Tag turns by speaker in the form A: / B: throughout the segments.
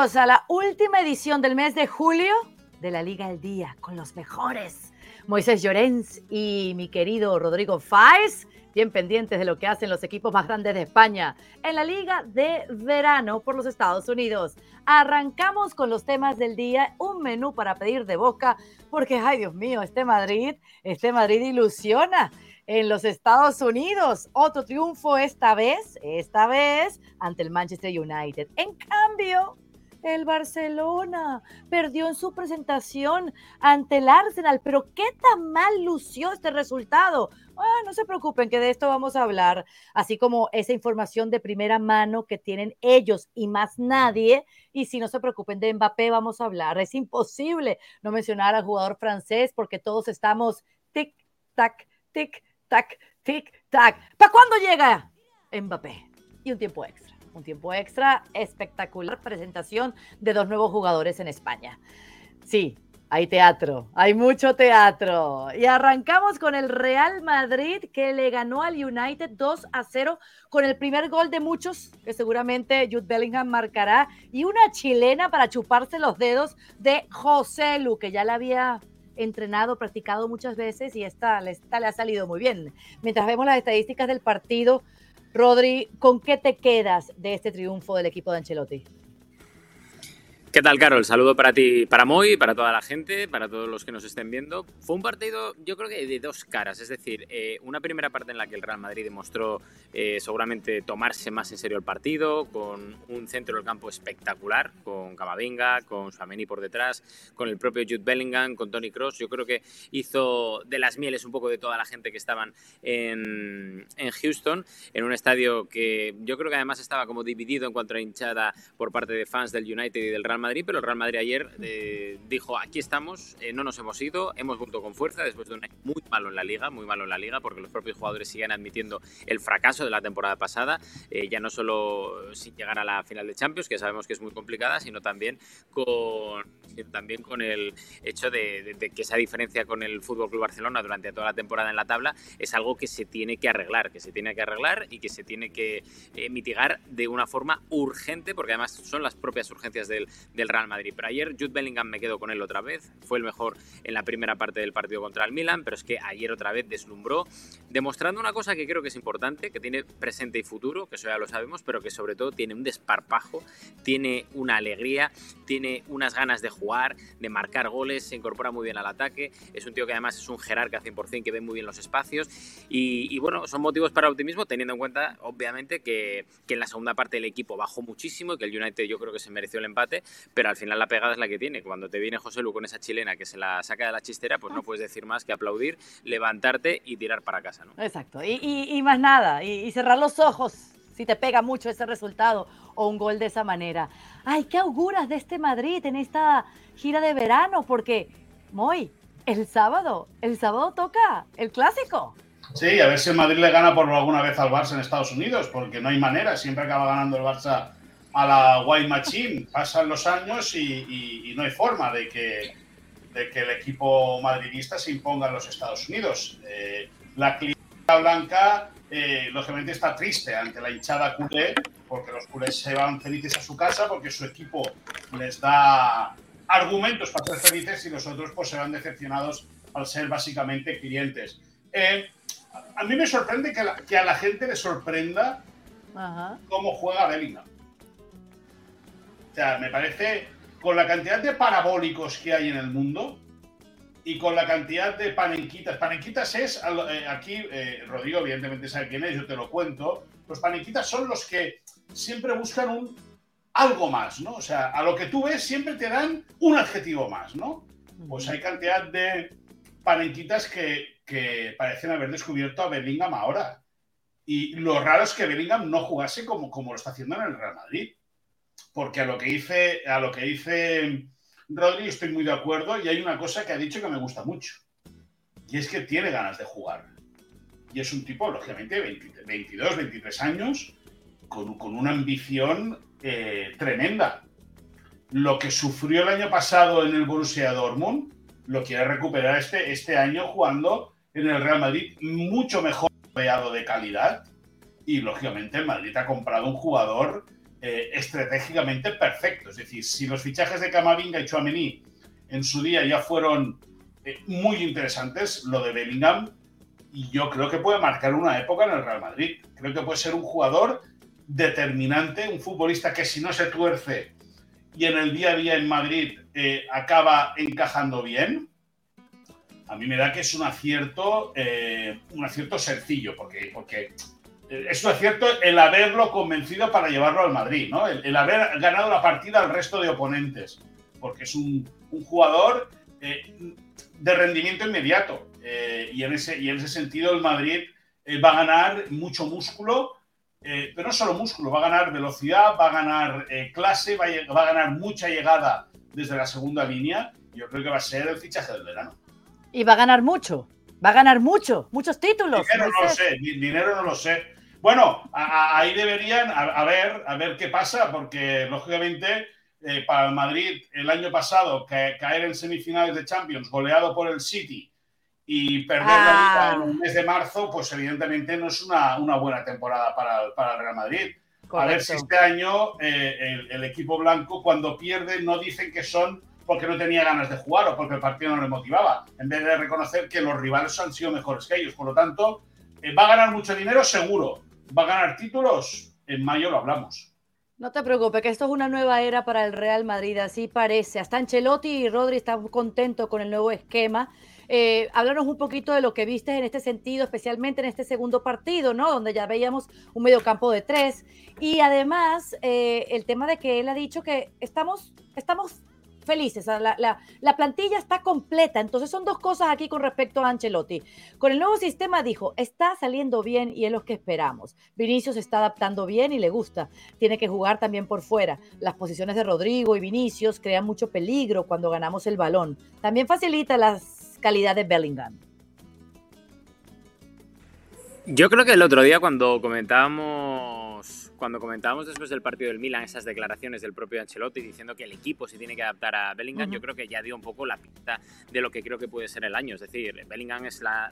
A: Bienvenidos a la última edición del mes de julio de la Liga al Día con los mejores. Moisés Llorens y mi querido Rodrigo Fáez, bien pendientes de lo que hacen los equipos más grandes de España en la Liga de Verano por los Estados Unidos. Arrancamos con los temas del día, un menú para pedir de boca, porque, ay Dios mío, este Madrid, este Madrid ilusiona en los Estados Unidos. Otro triunfo esta vez, esta vez ante el Manchester United. En cambio, el Barcelona perdió en su presentación ante el Arsenal, pero qué tan mal lució este resultado. Ah, no se preocupen que de esto vamos a hablar, así como esa información de primera mano que tienen ellos y más nadie. Y si no se preocupen de Mbappé, vamos a hablar. Es imposible no mencionar al jugador francés porque todos estamos tic, tac, tic, tac, tic, tac. ¿Para cuándo llega Mbappé? Y un tiempo extra. Un tiempo extra, espectacular presentación de dos nuevos jugadores en España. Sí, hay teatro, hay mucho teatro. Y arrancamos con el Real Madrid que le ganó al United 2 a 0 con el primer gol de muchos que seguramente Jude Bellingham marcará y una chilena para chuparse los dedos de José Lu que ya la había entrenado, practicado muchas veces y esta, esta le ha salido muy bien. Mientras vemos las estadísticas del partido, Rodri, ¿con qué te quedas de este triunfo del equipo de Ancelotti?
B: ¿Qué tal, Carol? Saludo para ti, para Moy, para toda la gente, para todos los que nos estén viendo. Fue un partido, yo creo que de dos caras, es decir, eh, una primera parte en la que el Real Madrid demostró eh, seguramente tomarse más en serio el partido, con un centro del campo espectacular, con Camavinga, con Suameni por detrás, con el propio Jude Bellingham, con Tony Cross. Yo creo que hizo de las mieles un poco de toda la gente que estaban en, en Houston, en un estadio que yo creo que además estaba como dividido en cuanto a hinchada por parte de fans del United y del Real Madrid, pero el Real Madrid ayer eh, dijo, aquí estamos, eh, no nos hemos ido, hemos vuelto con fuerza después de un año muy malo en la liga, muy malo en la liga, porque los propios jugadores siguen admitiendo el fracaso de la temporada pasada, eh, ya no solo sin llegar a la final de Champions, que sabemos que es muy complicada, sino también con, también con el hecho de, que esa diferencia con el Fútbol Club Barcelona durante toda la temporada en la tabla es algo que se tiene que arreglar, que se tiene que arreglar y que se tiene que mitigar de una forma urgente, porque además son las propias urgencias del, del Real Madrid. Pero ayer Jude Bellingham me quedo con él otra vez. Fue el mejor en la primera parte del partido contra el Milan, pero es que ayer otra vez deslumbró, demostrando una cosa que creo que es importante, que tiene presente y futuro, que eso ya lo sabemos, pero que sobre todo tiene un desparpajo, tiene una alegría, tiene unas ganas de jugar, de marcar goles, se incorpora muy bien al ataque. Es un tío que además es un jerarca 100%, que ve muy bien los espacios. Y, bueno, son motivos para optimismo, teniendo en cuenta, obviamente, que, que en la segunda parte del equipo bajó muchísimo y que el United yo creo que se mereció el empate, pero al final la pegada es la que tiene. Cuando te viene José Lu con esa chilena que se la saca de la chistera, pues no puedes decir más que aplaudir, levantarte y tirar para casa. ¿no?
A: Exacto, y, más nada, y, cerrar los ojos si te pega mucho ese resultado o un gol de esa manera. Ay, ¿qué auguras de este Madrid en esta gira de verano? Porque, Moy, el sábado, el sábado toca el clásico.
C: Sí, a ver si el Madrid le gana por alguna vez al Barça en Estados Unidos, porque no hay manera, siempre acaba ganando el Barça a la White Machine. Pasan los años y, no hay forma de que, de que el equipo madridista se imponga en los Estados Unidos. Eh, la clientela blanca, eh, lógicamente, está triste ante la hinchada culé, porque los culés se van felices a su casa porque su equipo les da argumentos para ser felices y los otros pues se van decepcionados al ser básicamente clientes. Eh, a mí me sorprende que, a la gente le sorprenda cómo juega Bellingham. O sea, me parece, con la cantidad de parabólicos que hay en el mundo y con la cantidad de panenquitas. Panenquitas es, eh, aquí, eh, Rodrigo evidentemente sabe quién es, yo te lo cuento. Los panenquitas son los que siempre buscan un algo más, ¿no? O sea, a lo que tú ves siempre te dan un adjetivo más, ¿no? Pues hay cantidad de panenquitas que, que parecen haber descubierto a Bellingham ahora. Y lo raro es que Bellingham no jugase como, como lo está haciendo en el Real Madrid porque a lo que dice, a lo que dice Rodri estoy muy de acuerdo y hay una cosa que ha dicho que me gusta mucho. Y es que tiene ganas de jugar. Y es un tipo, lógicamente, 22, 23 años, con, una ambición eh, tremenda. Lo que sufrió el año pasado en el Borussia Dortmund, lo quiere recuperar este, este año jugando en el Real Madrid, mucho mejor rodeado de calidad. Y lógicamente el Madrid ha comprado un jugador eh, estratégicamente perfecto. Es decir, si los fichajes de Camavinga y Chouameni en su día ya fueron eh, muy interesantes, lo de Bellingham, yo creo que puede marcar una época en el Real Madrid. Creo que puede ser un jugador determinante, un futbolista que si no se tuerce y en el día a día en Madrid eh, acaba encajando bien, a mí me da que es un acierto, un acierto sencillo, porque, porque es un acierto el haberlo convencido para llevarlo al Madrid, ¿no? El, haber ganado la partida al resto de oponentes, porque es un, jugador eh, de rendimiento inmediato. Eh, y, en ese, y en ese sentido el Madrid eh, va a ganar mucho músculo, pero no solo músculo, va a ganar velocidad, va a ganar clase, va a, va a ganar mucha llegada desde la segunda línea. Yo creo que va a ser el fichaje del verano.
A: Y va a ganar mucho. Va a ganar mucho, muchos títulos.
C: Dinero no lo sé, dinero no lo sé. Bueno, ahí deberían a, ver, a ver qué pasa, porque lógicamente eh, para el Madrid el año pasado caer en semifinales de Champions goleado por el City y perder la liga en el mes de marzo, pues evidentemente no es una, buena temporada para, el Real Madrid. A ver si este año eh, el, equipo blanco cuando pierde no dicen que son porque no tenía ganas de jugar o porque el partido no le motivaba, en vez de reconocer que los rivales han sido mejores que ellos. Por lo tanto, eh, va a ganar mucho dinero seguro, va a ganar títulos, en mayo lo hablamos.
A: No te preocupes, que esto es una nueva era para el Real Madrid, así parece. Hasta Ancelotti y Rodri están contentos con el nuevo esquema. Eh, háblanos un poquito de lo que viste en este sentido, especialmente en este segundo partido, ¿no? Donde ya veíamos un mediocampo de tres. Y además, eh, el tema de que él ha dicho que estamos, estamos felices. La, plantilla está completa. Entonces son dos cosas aquí con respecto a Ancelotti. Con el nuevo sistema dijo, está saliendo bien y es lo que esperamos. Vinicius está adaptando bien y le gusta. Tiene que jugar también por fuera. Las posiciones de Rodrigo y Vinicius crean mucho peligro cuando ganamos el balón. También facilita las calidades de Bellingham.
B: Yo creo que el otro día cuando comentábamos cuando comentábamos después del partido del Milan esas declaraciones del propio Ancelotti diciendo que el equipo se tiene que adaptar a Bellingham, yo creo que ya dio un poco la pista de lo que creo que puede ser el año. Es decir, Bellingham es la,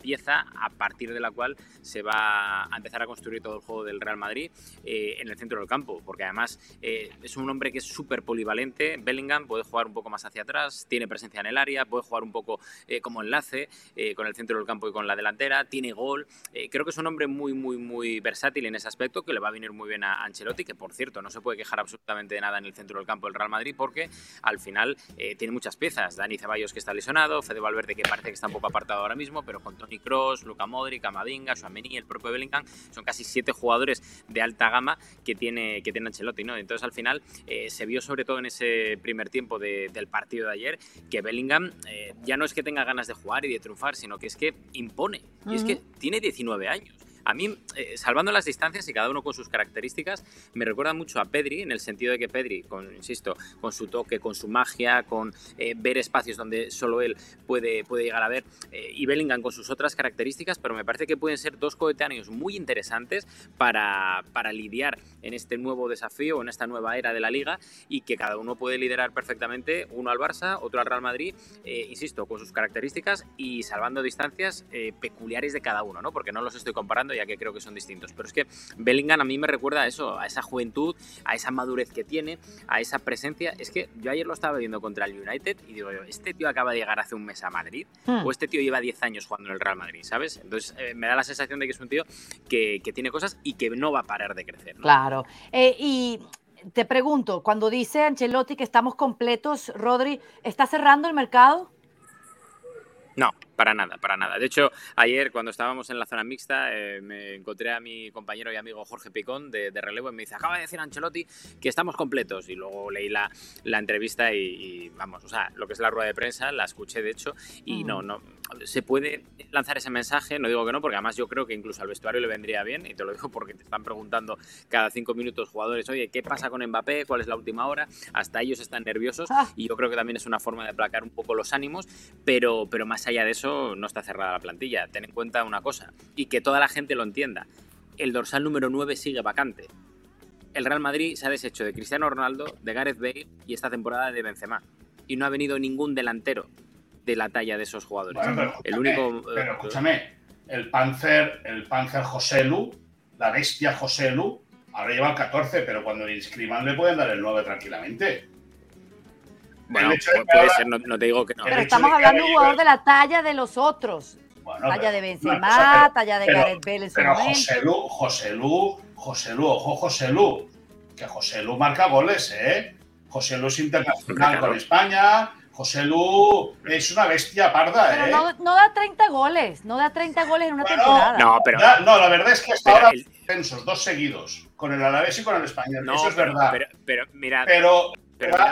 B: pieza a partir de la cual se va a empezar a construir todo el juego del Real Madrid eh, en el centro del campo, porque además eh, es un hombre que es súper polivalente. Bellingham puede jugar un poco más hacia atrás, tiene presencia en el área, puede jugar un poco eh, como enlace con el centro del campo y con la delantera, tiene gol. creo que es un hombre muy, muy, muy versátil en ese aspecto que le va a venir muy bien a Ancelotti, que por cierto no se puede quejar absolutamente de nada en el centro del campo del Real Madrid porque al final eh, tiene muchas piezas. Dani Ceballos que está lesionado, Fede Valverde que parece que está un poco apartado ahora mismo, pero con Tony Cross, Luca Modric, Amadinga, Suameni, el propio Bellingham, son casi siete jugadores de alta gama que tiene, que tiene Ancelotti. ¿no? Entonces al final eh, se vio sobre todo en ese primer tiempo del partido de ayer que Bellingham eh, ya no es que tenga ganas de jugar y de triunfar, sino que es que impone. Y es que tiene 19 años. A mí, eh, salvando las distancias y cada uno con sus características, me recuerda mucho a Pedri, en el sentido de que Pedri, insisto, con su toque, con su magia, con eh, ver espacios donde solo él puede, puede llegar a ver, eh, y Bellingham con sus otras características, pero me parece que pueden ser dos coetáneos muy interesantes para, para lidiar en este nuevo desafío, en esta nueva era de la liga, y que cada uno puede liderar perfectamente, uno al Barça, otro al Real Madrid, insisto, con sus características y salvando distancias peculiares de cada uno, ¿no? Porque no los estoy comparando ya que creo que son distintos. Pero es que Bellingham a mí me recuerda a eso, a esa juventud, a esa madurez que tiene, a esa presencia. Es que yo ayer lo estaba viendo contra el United y digo, este tío acaba de llegar hace un mes a Madrid hmm. o este tío lleva 10 años jugando en el Real Madrid, ¿sabes? Entonces eh, me da la sensación de que es un tío que, tiene cosas y que no va a parar de crecer.
A: Claro. Eh, y te pregunto, cuando dice Ancelotti que estamos completos, Rodri, ¿está cerrando el mercado?
B: No, para nada, para nada. De hecho, ayer cuando estábamos en la zona mixta, eh, me encontré a mi compañero y amigo Jorge Picón de, relevo y me dice, acaba de decir Ancelotti que estamos completos. Y luego leí la, la entrevista y, vamos, o sea, lo que es la rueda de prensa, la escuché de hecho, y no, no, se puede lanzar ese mensaje, no digo que no, porque además yo creo que incluso al vestuario le vendría bien, y te lo digo porque te están preguntando cada cinco minutos jugadores, oye, ¿qué pasa con Mbappé? ¿Cuál es la última hora? Hasta ellos están nerviosos ah. y yo creo que también es una forma de aplacar un poco los ánimos, pero, pero más allá de eso, no está cerrada la plantilla. Ten en cuenta una cosa, y que toda la gente lo entienda. El dorsal número 9 sigue vacante. El Real Madrid se ha deshecho de Cristiano Ronaldo, de Gareth Bale y esta temporada de Benzema. Y no ha venido ningún delantero de la talla de esos jugadores.
C: el único, pero escúchame, el Panzer, el Panzer Joselu, la bestia Joselu, Ahora lleva el 14, pero cuando le inscriban le pueden dar el 9 tranquilamente.
B: Bueno, puede ser, no, te digo que no.
A: Pero estamos hablando de un jugador de la talla de los otros. talla de Benzema, talla de Gareth Bale en su
C: pero José Lu, José Lu, José Lu, ojo José Lu, que José Lu marca goles, ¿eh? José Lu es internacional con España, José Lu es una bestia parda,
A: pero ¿eh? No, no, da 30 goles, no da 30 goles en una temporada.
B: No, pero,
C: no, la verdad es que hasta ahora el... dos seguidos, con el Alavés y con el Español. Eso es verdad.
B: Pero, pero mira,
C: pero,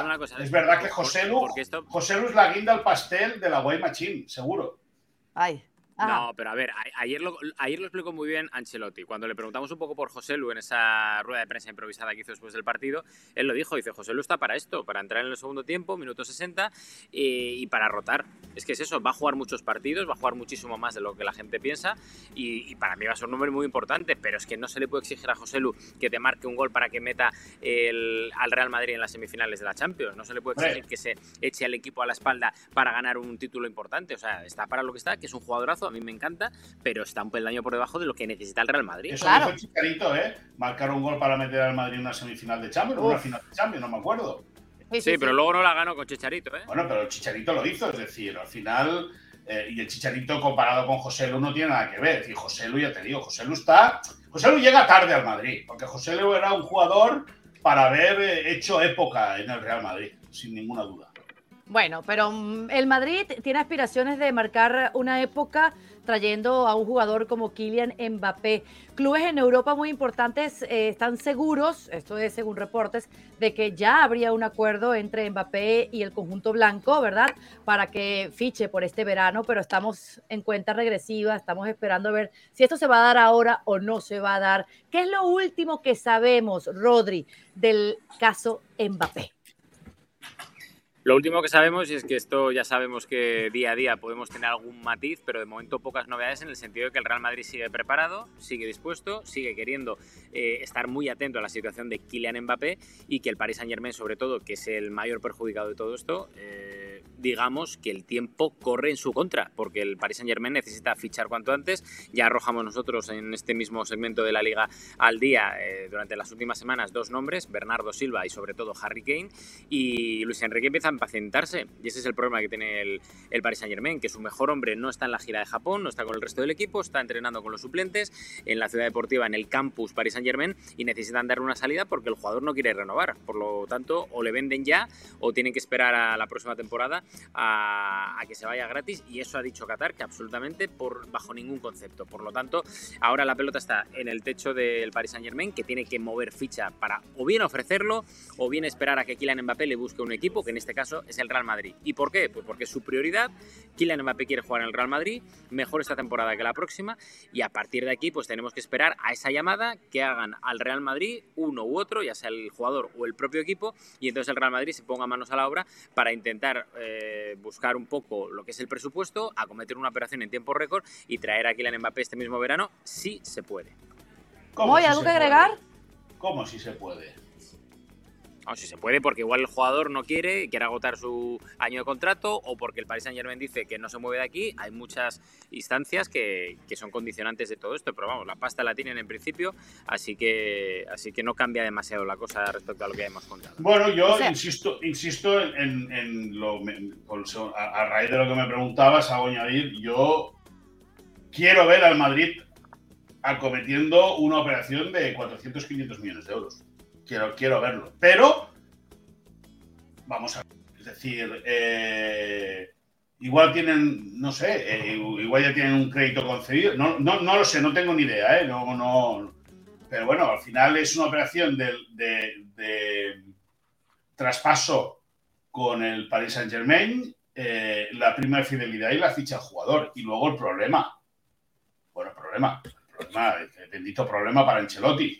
C: una cosa, es verdad que José Lu, José Lu es la guinda al pastel de la Guay seguro.
A: Ay.
B: No, pero a ver, ayer lo, ayer lo explicó muy bien Ancelotti. Cuando le preguntamos un poco por José Lu en esa rueda de prensa improvisada que hizo después del partido, él lo dijo, dice, José Lu está para esto, para entrar en el segundo tiempo, minuto 60, y, para rotar. Es que es eso, va a jugar muchos partidos, va a jugar muchísimo más de lo que la gente piensa, y, para mí va a ser un número muy importante, pero es que no se le puede exigir a José Lu que te marque un gol para que meta el, al Real Madrid en las semifinales de la Champions. No se le puede exigir que se eche al equipo a la espalda para ganar un título importante. O sea, está para lo que está, que es un jugadorazo mí me encanta, pero está un peldaño por debajo de lo que necesita el Real Madrid.
C: Eso claro. Chicharito, ¿eh? Marcar un gol para meter al Madrid en una semifinal de Champions, o una final de Champions, no me acuerdo.
B: Sí, pero luego no la ganó con Chicharito, ¿eh?
C: Bueno, pero el Chicharito lo hizo, es decir, al final. Eh, y el Chicharito comparado con José Lu no tiene nada que ver. Y José Lu, ya te digo, José Lu está. José Lu llega tarde al Madrid, porque José Lu era un jugador para haber eh, hecho época en el Real Madrid, sin ninguna duda.
A: Bueno, pero mm, el Madrid tiene aspiraciones de marcar una época trayendo a un jugador como Kylian Mbappé. Clubes en Europa muy importantes eh, están seguros, esto es según reportes, de que ya habría un acuerdo entre Mbappé y el conjunto blanco, ¿verdad? Para que fiche por este verano, pero estamos en cuenta regresiva, estamos esperando a ver si esto se va a dar ahora o no se va a dar. ¿Qué es lo último que sabemos, Rodri, del caso Mbappé?
B: Lo último que sabemos es que esto ya sabemos que día a día podemos tener algún matiz, pero de momento pocas novedades en el sentido de que el Real Madrid sigue preparado, sigue dispuesto, sigue queriendo eh, estar muy atento a la situación de Kylian Mbappé y que el Paris Saint Germain, sobre todo, que es el mayor perjudicado de todo esto, eh, digamos que el tiempo corre en su contra, porque el Paris Saint Germain necesita fichar cuanto antes. Ya arrojamos nosotros en este mismo segmento de la liga al día eh, durante las últimas semanas dos nombres, Bernardo Silva y sobre todo Harry Kane, y Luis Enrique empieza impacientarse. Y ese es el problema que tiene el, el Paris Saint Germain, que su mejor hombre no está en la gira de Japón, no está con el resto del equipo, está entrenando con los suplentes en la ciudad deportiva, en el campus Paris Saint Germain, y necesitan darle una salida porque el jugador no quiere renovar. Por lo tanto, o le venden ya o tienen que esperar a la próxima temporada a, que se vaya gratis. Y eso ha dicho Qatar que absolutamente por, bajo ningún concepto. Por lo tanto, ahora la pelota está en el techo del Paris Saint Germain, que tiene que mover ficha para o bien ofrecerlo o bien esperar a que Kylian Mbappé le busque un equipo, que en este caso es el Real Madrid. ¿Y por qué? Pues porque es su prioridad. Kylian Mbappé quiere jugar en el Real Madrid, mejor esta temporada que la próxima, y a partir de aquí pues tenemos que esperar a esa llamada que hagan al Real Madrid uno u otro, ya sea el jugador o el propio equipo, y entonces el Real Madrid se ponga manos a la obra para intentar eh, buscar un poco lo que es el presupuesto, acometer una operación en tiempo récord y traer a Kylian Mbappé este mismo verano, si se puede.
A: ¿Cómo ¿Hay algo que agregar?
C: ¿Cómo si se puede?
B: No, si se puede, porque igual el jugador no quiere, quiere agotar su año de contrato o porque el Paris Saint Germain dice que no se mueve de aquí. Hay muchas instancias que, que, son condicionantes de todo esto, pero vamos, la pasta la tienen en principio, así que, así que no cambia demasiado la cosa respecto a lo que hemos contado.
C: Bueno, yo insisto, insisto en, en, lo, a, raíz de lo que me preguntabas, hago añadir, yo quiero ver al Madrid acometiendo una operación de 400-500 millones de euros quiero, quiero verlo. Pero, vamos a ver, es decir, eh, igual tienen, no sé, eh, igual ya tienen un crédito concedido, no, no, no, lo sé, no tengo ni idea, ¿eh? No, no, pero bueno, al final es una operación de, de, traspaso con el Paris Saint Germain, eh, la primera fidelidad y la ficha al jugador. Y luego el problema. Bueno, problema. El problema, el bendito problema para Ancelotti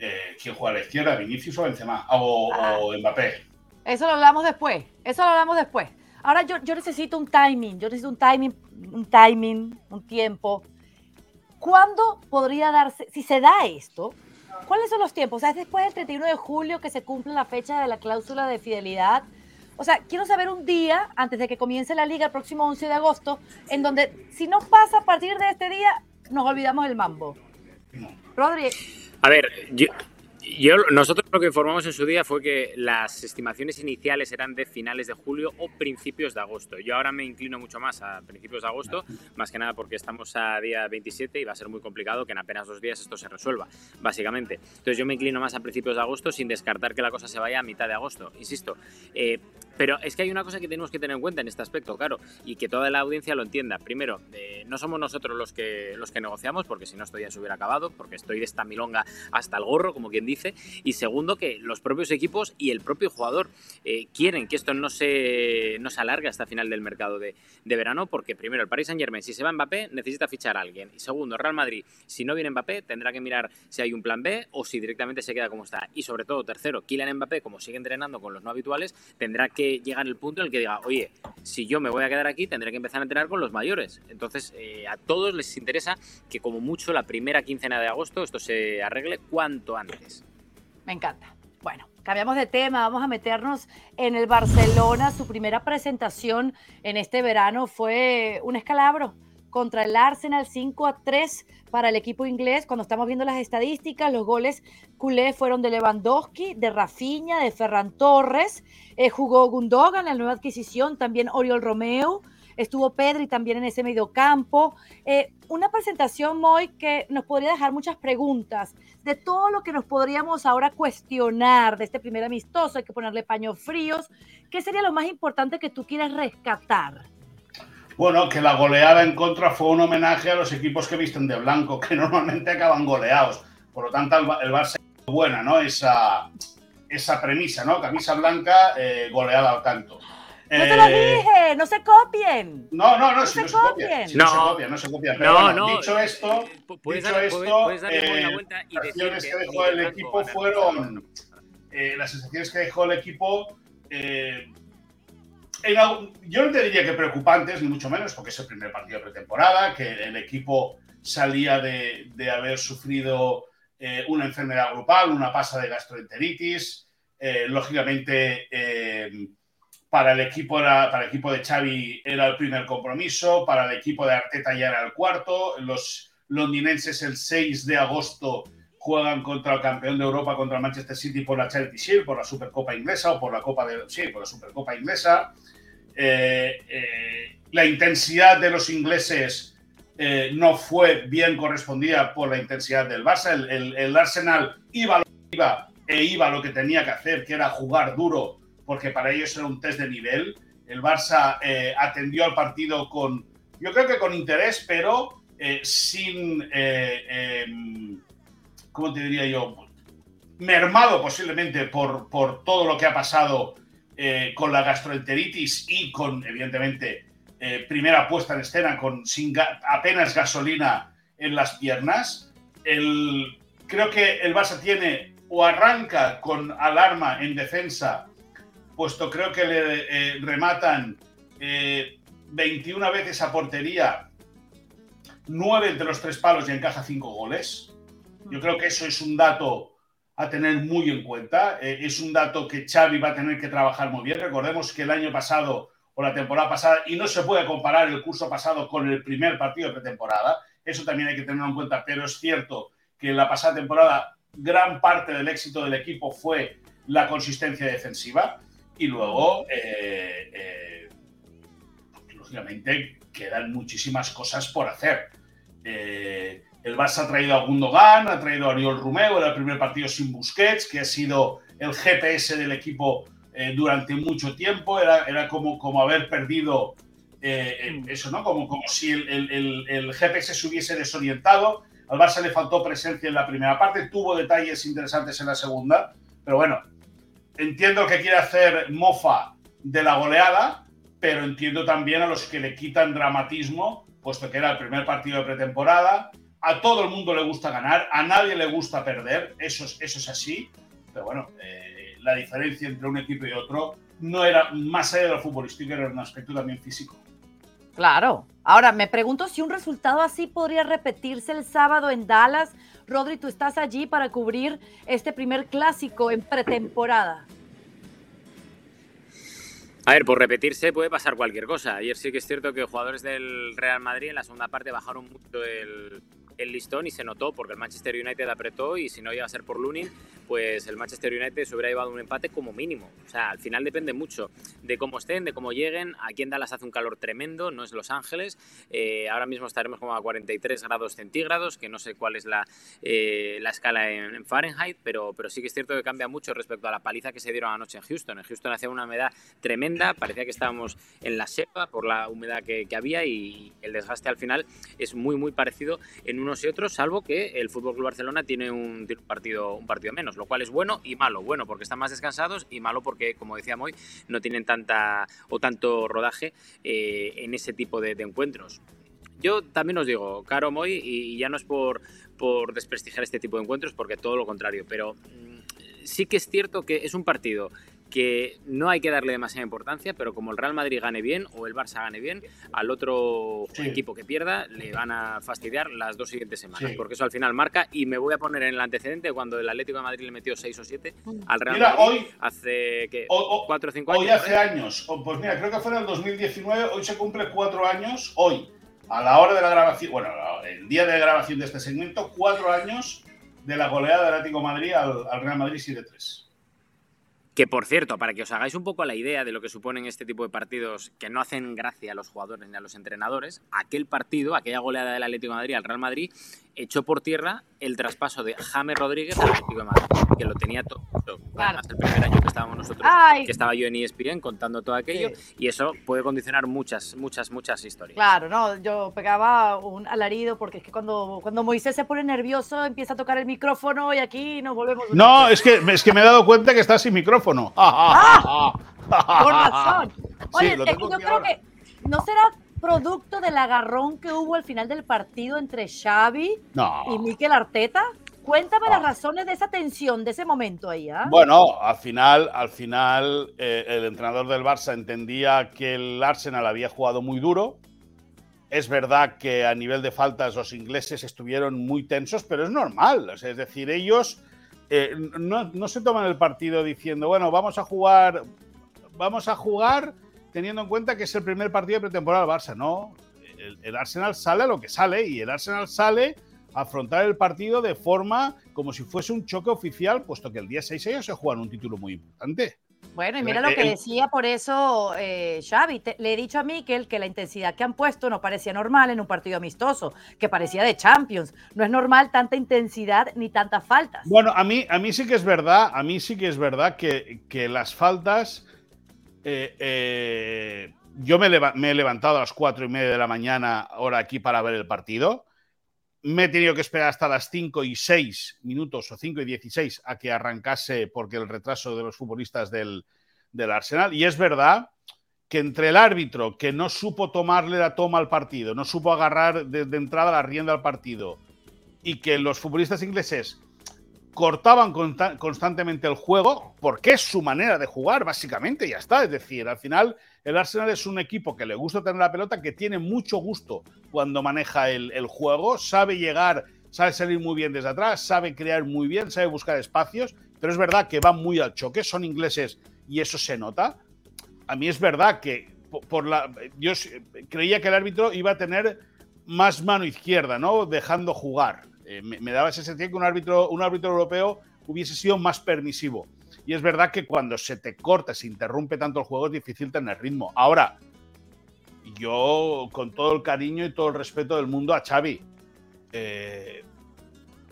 C: eh, quién juega a la izquierda, Vinicius o Benzema, o, o, Mbappé.
A: Eso lo hablamos después, eso lo hablamos después. Ahora yo, yo necesito un timing, yo necesito un timing, un timing, un tiempo. ¿Cuándo podría darse, si se da esto, cuáles son los tiempos? O sea, es después del 31 de julio que se cumple la fecha de la cláusula de fidelidad. O sea, quiero saber un día, antes de que comience la liga el próximo 11 de agosto, en donde si no pasa a partir de este día, nos olvidamos del mambo. Rodri,
B: A ver, yo, yo, nosotros lo que informamos en su día fue que las estimaciones iniciales eran de finales de julio o principios de agosto. Yo ahora me inclino mucho más a principios de agosto, más que nada porque estamos a día 27 y va a ser muy complicado que en apenas dos días esto se resuelva, básicamente. Entonces yo me inclino más a principios de agosto sin descartar que la cosa se vaya a mitad de agosto, insisto. Eh, pero es que hay una cosa que tenemos que tener en cuenta en este aspecto, claro, y que toda la audiencia lo entienda. Primero, eh, no somos nosotros los que, los que negociamos, porque si no esto ya se hubiera acabado, porque estoy de esta milonga hasta el gorro, como quien dice. Y segundo, que los propios equipos y el propio jugador eh, quieren que esto no se, no se alargue hasta final del mercado de, de, verano, porque primero, el Paris Saint Germain, si se va Mbappé, necesita fichar a alguien. Y segundo, Real Madrid, si no viene Mbappé, tendrá que mirar si hay un plan B o si directamente se queda como está. Y sobre todo, tercero, Kylian Mbappé, como sigue entrenando con los no habituales, tendrá que llegar el punto en el que diga, oye, si yo me voy a quedar aquí, tendré que empezar a entrenar con los mayores. Entonces, eh, a todos les interesa que como mucho la primera quincena de agosto esto se arregle cuanto antes.
A: Me encanta. Bueno, cambiamos de tema, vamos a meternos en el Barcelona. Su primera presentación en este verano fue un escalabro contra el Arsenal 5 a 3 para el equipo inglés. Cuando estamos viendo las estadísticas, los goles culé fueron de Lewandowski, de Rafinha, de Ferran Torres. Eh, jugó Gundogan, la nueva adquisición, también Oriol Romeo. Estuvo Pedri también en ese mediocampo. Eh, una presentación, Moy, que nos podría dejar muchas preguntas de todo lo que nos podríamos ahora cuestionar de este primer amistoso. Hay que ponerle paños fríos. ¿Qué sería lo más importante que tú quieras rescatar?
C: Bueno, que la goleada en contra fue un homenaje a los equipos que visten de blanco, que normalmente acaban goleados. Por lo tanto, el Barça buena, ¿no? Esa, esa premisa, ¿no? Camisa blanca, eh, goleada al canto.
A: ¡No te lo eh, dije! ¡No se copien!
C: No, no, no, no, si no se copien. Si no, se copien, no se copien. Pero
B: no,
C: bueno,
B: no,
C: dicho esto,
B: eh, puedes
C: dicho esto,
B: puedes
C: eh,
B: vuelta y
C: las sensaciones
B: que
C: que dejó el equipo fueron... eh, las sensaciones que dejó el equipo... eh, en algún- yo no te diría que preocupantes, ni mucho menos, porque es el primer partido de pretemporada, que el equipo salía de, de haber sufrido eh, una enfermedad grupal, una pasa de gastroenteritis. eh, lógicamente, eh, para, el equipo era, para el equipo de Xavi era el primer compromiso, para el equipo de Arteta ya era el cuarto. Los londinenses el 6 de agosto juegan contra el campeón de Europa, contra el Manchester City por la Charity Shield, por la Supercopa inglesa o por la Copa de sí, por la Supercopa inglesa. Eh, eh, la intensidad de los ingleses eh, no fue bien correspondida por la intensidad del Barça. El, el- el Arsenal iba, iba e iba lo que tenía que hacer, que era jugar duro, porque para ellos era un test de nivel. El Barça eh, atendió al partido con, yo creo que con interés, pero eh, sin, eh, em, ¿cómo te diría yo? Mermado posiblemente por, por todo lo que ha pasado eh, con la gastroenteritis y con, evidentemente, eh, primera puesta en escena con sin ga- apenas gasolina en las piernas. El, creo que el Barça tiene o arranca con alarma en defensa, puesto creo que le eh, rematan eh, 21 veces a portería, 9 entre los tres palos y encaja 5 goles. Yo creo que eso es un dato a tener muy en cuenta. Eh, es un dato que Xavi va a tener que trabajar muy bien. Recordemos que el año pasado o la temporada pasada, y no se puede comparar el curso pasado con el primer partido de pretemporada, eso también hay que tenerlo en cuenta, pero es cierto que en la pasada temporada gran parte del éxito del equipo fue la consistencia defensiva y luego, eh, eh, lógicamente, quedan muchísimas cosas por hacer. Eh, el Barça ha traído a Gundogan, ha traído a Oriol Romeo, era el primer partido sin Busquets, que ha sido el GPS del equipo eh, durante mucho tiempo, era, era como, como haber perdido eh, eso, ¿no? Como, como si el- el- el GPS se hubiese desorientado. Al Barça le faltó presencia en la primera parte, tuvo detalles interesantes en la segunda, pero bueno, entiendo que quiere hacer mofa de la goleada, pero entiendo también a los que le quitan dramatismo, puesto que era el primer partido de pretemporada. A todo el mundo le gusta ganar, a nadie le gusta perder, eso es, eso es así, pero bueno, eh, la diferencia entre un equipo y otro no era más allá de lo futbolístico, era un aspecto también físico.
A: Claro. Ahora, me pregunto si un resultado así podría repetirse el sábado en Dallas. Rodri, tú estás allí para cubrir este primer clásico en pretemporada.
B: A ver, por repetirse puede pasar cualquier cosa. Ayer sí que es cierto que jugadores del Real Madrid en la segunda parte bajaron mucho el, el listón y se notó porque el Manchester United apretó y si no iba a ser por Lunin, pues el Manchester United se hubiera llevado un empate como mínimo. O sea, al final depende mucho de cómo estén, de cómo lleguen. Aquí en Dallas hace un calor tremendo, no es Los Ángeles. Eh, ahora mismo estaremos como a 43 grados centígrados, que no sé cuál es la, eh, la escala en, Fahrenheit, pero, pero sí que es cierto que cambia mucho respecto a la paliza que se dieron anoche en Houston. En Houston hacía una humedad tremenda, parecía que estábamos en la selva por la humedad que, había y el desgaste al final es muy, muy parecido en unos y otros, salvo que el Fútbol Club Barcelona tiene un, partido, un partido menos, lo cual es bueno y malo. Bueno porque están más descansados y malo porque, como decía Moy, no tienen tanta o tanto rodaje eh, en ese tipo de, encuentros. Yo también os digo, caro Moy, y ya no es por, por desprestigiar este tipo de encuentros, porque todo lo contrario, pero mm, sí que es cierto que es un partido que no hay que darle demasiada importancia, pero como el Real Madrid gane bien o el Barça gane bien, al otro equipo que pierda le van a fastidiar las dos siguientes semanas, porque eso al final marca y me voy a poner en el antecedente cuando el Atlético de Madrid le metió 6 o 7 al Real
C: mira,
B: Madrid
C: hoy,
B: hace ¿qué? 4 o 5
C: años. Hoy hace años, pues mira, creo que fue en el 2019, hoy se cumple 4 años, hoy, a la hora de la grabación, bueno, el día de grabación de este segmento, 4 años de la goleada del Atlético de Madrid al, al Real Madrid 7-3.
B: Que por cierto, para que os hagáis un poco la idea de lo que suponen este tipo de partidos que no hacen gracia a los jugadores ni a los entrenadores, aquel partido, aquella goleada del Atlético Madrid al Real Madrid, echó por tierra el traspaso de James Rodríguez al Atlético de Madrid, que lo tenía todo. Además, el primer año que estábamos nosotros, que estaba yo en ESPN contando todo aquello, y eso puede condicionar muchas, muchas, muchas historias.
A: Claro, no, yo pegaba un alarido porque es que cuando, cuando Moisés se pone nervioso empieza a tocar el micrófono y aquí nos volvemos.
C: No, es que, es que me he dado cuenta que está sin micrófono.
A: ¡Ah! Con razón. Oye, es que yo creo que no será producto del agarrón que hubo al final del partido entre Xavi y Mikel Arteta? Cuéntame las razones de esa tensión, de ese momento ahí. ¿ah?
C: Bueno, al final, al final eh, el entrenador del Barça entendía que el Arsenal había jugado muy duro. Es verdad que a nivel de faltas los ingleses estuvieron muy tensos, pero es normal. es decir, ellos eh, no, no se toman el partido diciendo, bueno, vamos a jugar, vamos a jugar teniendo en cuenta que es el primer partido de pretemporada del Barça. No, el, Arsenal sale a lo que sale y el Arsenal sale a afrontar el partido de forma como si fuese un choque oficial, puesto que el día 6 ellos se juegan un título muy importante.
A: Bueno, y mira lo que decía por eso eh, Xavi. le he dicho a Mikel que la intensidad que han puesto no parecía normal en un partido amistoso, que parecía de Champions. No es normal tanta intensidad ni tantas faltas.
C: Bueno, a mí, a mí sí que es verdad, a mí sí que es verdad que, que las faltas eh, eh, yo me, he levantado a las cuatro y media de la mañana, ahora aquí, para ver el partido. Me he tenido que esperar hasta las 5 y 6 minutos o 5 y 16 a que arrancase porque el retraso de los futbolistas del, Arsenal. Y es verdad que entre el árbitro que no supo tomarle la toma al partido, no supo agarrar de, de entrada la rienda al partido, y que los futbolistas ingleses cortaban constantemente el juego, porque es su manera de jugar, básicamente, ya está. Es decir, al final el Arsenal es un equipo que le gusta tener la pelota, que tiene mucho gusto cuando maneja el, juego, sabe llegar, sabe salir muy bien desde atrás, sabe crear muy bien, sabe buscar espacios, pero es verdad que van muy al choque, son ingleses y eso se nota. A mí es verdad que por la, yo creía que el árbitro iba a tener más mano izquierda, ¿no? Dejando jugar eh, me, daba ese sentido que un árbitro, un árbitro europeo hubiese sido más permisivo. Y es verdad que cuando se te corta, se interrumpe tanto el juego, es difícil tener ritmo. Ahora, yo con todo el cariño y todo el respeto del mundo a Xavi, eh,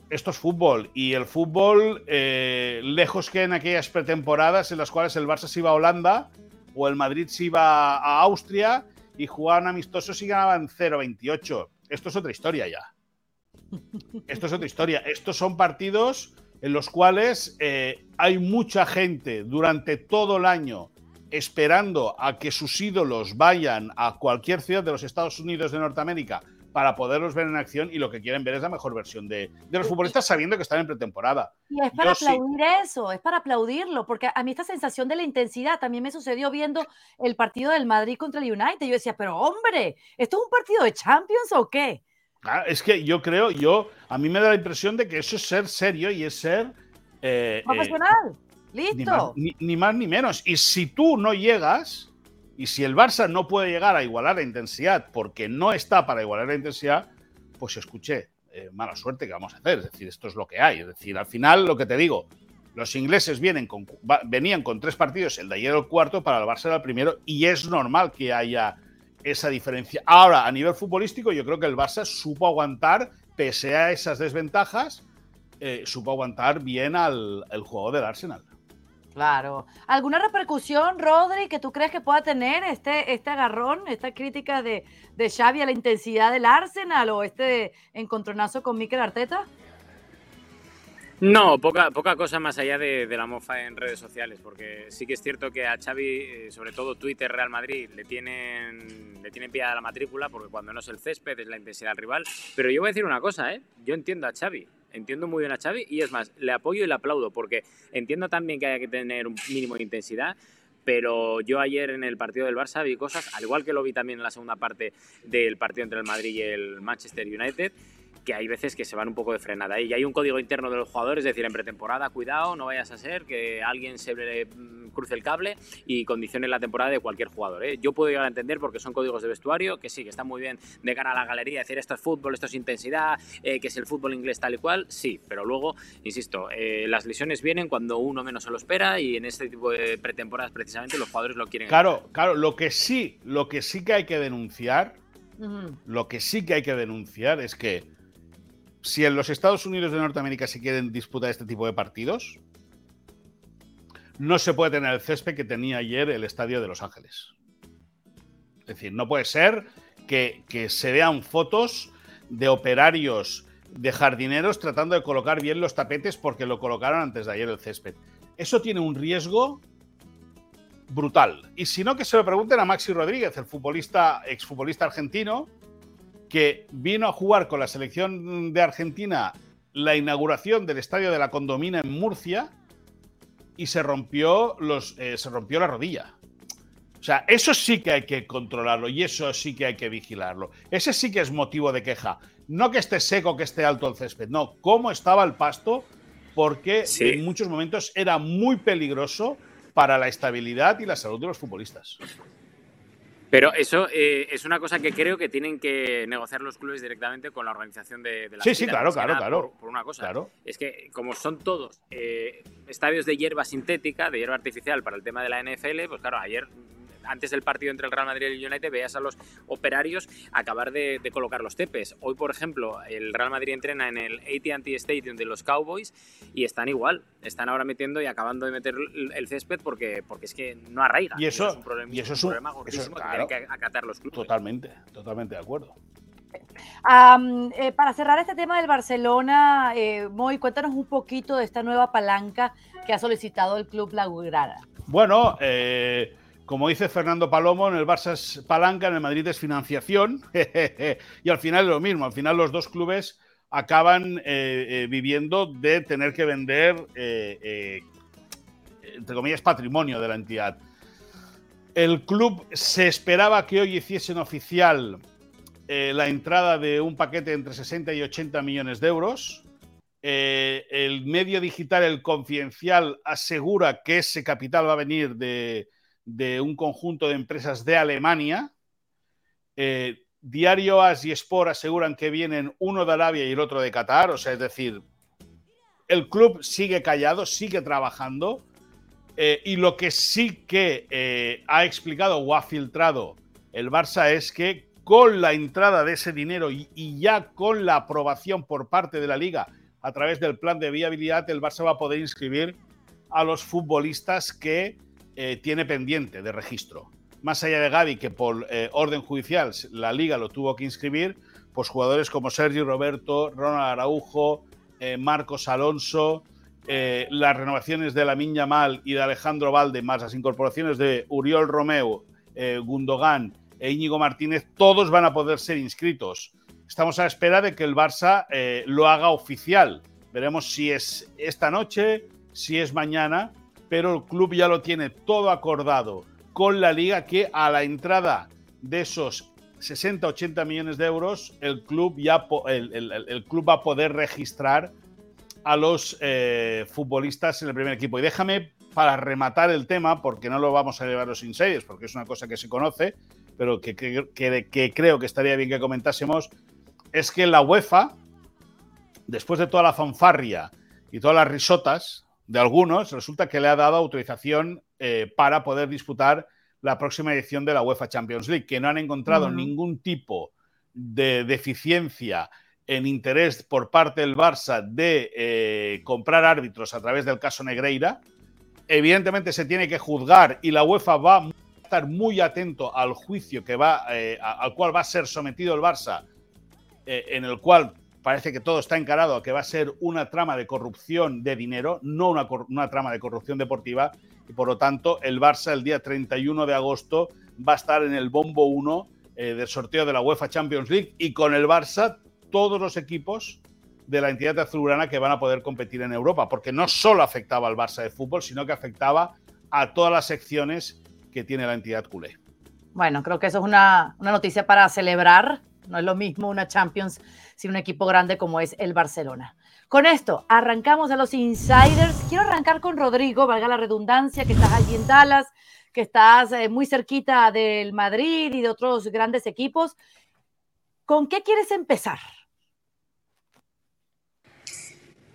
C: esto es fútbol y el fútbol, eh, lejos que en aquellas pretemporadas en las cuales el Barça se iba a Holanda o el Madrid se iba a Austria y jugaban amistosos y ganaban 0-28. Esto es otra historia ya. Esto es otra historia. Estos son partidos en los cuales eh, hay mucha gente durante todo el año esperando a que sus ídolos vayan a cualquier ciudad de los Estados Unidos de Norteamérica para poderlos ver en acción y lo que quieren ver es la mejor versión de, los futbolistas sabiendo que están en pretemporada.
A: Y es para aplaudir eso, es para aplaudirlo, porque a mí esta sensación de la intensidad también me sucedió viendo el partido del Madrid contra el United. Yo decía, pero hombre, ¿esto es un partido de Champions o qué?
C: Ah, es que yo creo, yo, a mí me da la impresión de que eso es ser serio y es ser...
A: Eh, Profesional, listo.
C: Ni más, ni menos. Y si tú no llegas, y si el Barça no puede llegar a igualar la intensidad porque no está para igualar la intensidad, pues escuché, eh, mala suerte que vamos a hacer. Es decir, esto es lo que hay. Es decir, al final, lo que te digo, los ingleses vienen con, venían con tres partidos, el de ayer el cuarto, para el Barça era el primero, y es normal que haya esa diferencia. Ahora, a nivel futbolístico, yo creo que el Barça supo aguantar, pese a esas desventajas, eh, supo aguantar bien al el juego del Arsenal.
A: Claro. ¿Alguna repercusión, Rodri, que tú crees que pueda tener este, este agarrón, esta crítica de, de Xavi a la intensidad del Arsenal o este encontronazo con Mikel Arteta?
B: No, poca, poca cosa más allá de, la mofa en redes sociales, porque sí que es cierto que a Xavi, eh, sobre todo Twitter, Real Madrid, le tienen, le tienen pillada la matrícula, porque cuando no es el césped es la intensidad rival. Pero yo voy a decir una cosa, ¿eh? yo entiendo a Xavi, entiendo muy bien a Xavi, y es más, le apoyo y le aplaudo, porque entiendo también que haya que tener un mínimo de intensidad, pero yo ayer en el partido del Barça vi cosas, al igual que lo vi también en la segunda parte del partido entre el Madrid y el Manchester United, que hay veces que se van un poco de frenada. Y hay un código interno de los jugadores, es decir, en pretemporada, cuidado, no vayas a ser que alguien se mm, cruce el cable y condicione la temporada de cualquier jugador. ¿eh? Yo puedo llegar a entender porque son códigos de vestuario, que sí, que están muy bien de cara a la galería, decir esto es fútbol, esto es intensidad, eh, que es el fútbol inglés tal y cual, sí, pero luego, insisto, eh, las lesiones vienen cuando uno menos se lo espera y en este tipo de pretemporadas precisamente los jugadores lo quieren.
C: Claro, claro, lo que sí, lo que sí que hay que denunciar, lo que sí que hay que denunciar es que si en los Estados Unidos de Norteamérica se quieren disputar este tipo de partidos, no se puede tener el césped que tenía ayer el estadio de Los Ángeles. Es decir, no puede ser que, se vean fotos de operarios, de jardineros tratando de colocar bien los tapetes porque lo colocaron antes de ayer el césped. Eso tiene un riesgo brutal. Y si no, que se lo pregunten a Maxi Rodríguez, el futbolista, exfutbolista argentino, que vino a jugar con la selección de Argentina la inauguración del estadio de la Condomina en Murcia y se rompió, los, eh, se rompió la rodilla. O sea, eso sí que hay que controlarlo y eso sí que hay que vigilarlo. Ese sí que es motivo de queja. No que esté seco, que esté alto el césped, no, cómo estaba el pasto, porque en muchos momentos era muy peligroso para la estabilidad y la salud de los futbolistas.
B: Pero eso eh, es una cosa que creo que tienen que negociar los clubes directamente con la organización de, la
C: Sí, sí, claro, claro, claro.
B: Por, una cosa. Es que como son todos eh, estadios de hierba sintética, de hierba artificial para el tema de la NFL, pues claro, ayer antes del partido entre el Real Madrid y el United veías a los operarios acabar de, colocar los tepes. Hoy, por ejemplo, el Real Madrid entrena en el AT&T Stadium de los Cowboys y están igual. Están ahora metiendo y acabando de meter el césped porque, porque es que no arraiga.
C: Y eso, es un problema,
B: y
C: eso
B: es un, problema gordísimo que tienen que acatar los clubes.
C: Totalmente, totalmente de acuerdo.
A: Eh, para cerrar este tema del Barcelona, eh, Moy, cuéntanos un poquito de esta nueva palanca que ha solicitado el club Lagugrada.
C: Bueno, eh, como dice Fernando Palomo, en el Barça es palanca, en el Madrid es financiación, y al final es lo mismo, al final los dos clubes acaban eh, eh, viviendo de tener que vender, eh, entre comillas, patrimonio de la entidad. El club se esperaba que hoy hiciesen oficial la entrada de un paquete entre 60 y 80 millones de euros. el medio digital, el confidencial, asegura que ese capital va a venir de, de un conjunto de empresas de Alemania. Eh, Diario As y Sport aseguran que vienen uno de Arabia y el otro de Qatar, o sea, es decir, el club sigue callado, sigue trabajando. Eh, y lo que sí que eh, ha explicado o ha filtrado el Barça es que con la entrada de ese dinero y, ya con la aprobación por parte de la liga a través del plan de viabilidad, el Barça va a poder inscribir a los futbolistas que eh, tiene pendiente de registro. Más allá de Gaby, que por eh, orden judicial la liga lo tuvo que inscribir, pues jugadores como Sergio Roberto, Ronald Araujo, eh, Marcos Alonso, las renovaciones de Lamin Yamal y de Alejandro Valde, más las incorporaciones de Uriol Romeo, Gundogan e Íñigo Martínez, todos van a poder ser inscritos. Estamos a la espera de que el Barça lo haga oficial. Veremos si es esta noche, si es mañana, pero el club ya lo tiene todo acordado con la liga que a la entrada de esos 60-80 millones de euros, el club, ya el, club va a poder registrar a los eh, futbolistas en el primer equipo. Y déjame para rematar el tema, porque no lo vamos a llevar los insiders, porque es una cosa que se conoce, pero que, que, creo que estaría bien que comentásemos, es que la UEFA después de toda la fanfarria y todas las risotas de algunos, resulta que le ha dado autorización eh, para poder disputar la próxima edición de la UEFA Champions League, que no han encontrado ningún tipo de deficiencia en interés por parte del Barça de eh, comprar árbitros a través del caso Negreira. Evidentemente se tiene que juzgar y la UEFA va a estar muy atento al juicio que va, eh, al cual va a ser sometido el Barça, en el cual parece que todo está encarado a que va a ser una trama de corrupción de dinero, no una, una, trama de corrupción deportiva, y por lo tanto el Barça el día 31 de agosto va a estar en el bombo 1 eh, del sorteo de la UEFA Champions League y con el Barça todos los equipos de la entidad azulgrana que van a poder competir en Europa, porque no solo afectaba al Barça de fútbol, sino que afectaba a todas las secciones que tiene la entidad culé.
A: Bueno, creo que eso es una, una noticia para celebrar no es lo mismo una Champions sin un equipo grande como es el Barcelona. Con esto, arrancamos a los insiders. Quiero arrancar con Rodrigo, valga la redundancia, que estás allí en Dallas, que estás eh, muy cerquita del Madrid y de otros grandes equipos. ¿Con qué quieres empezar?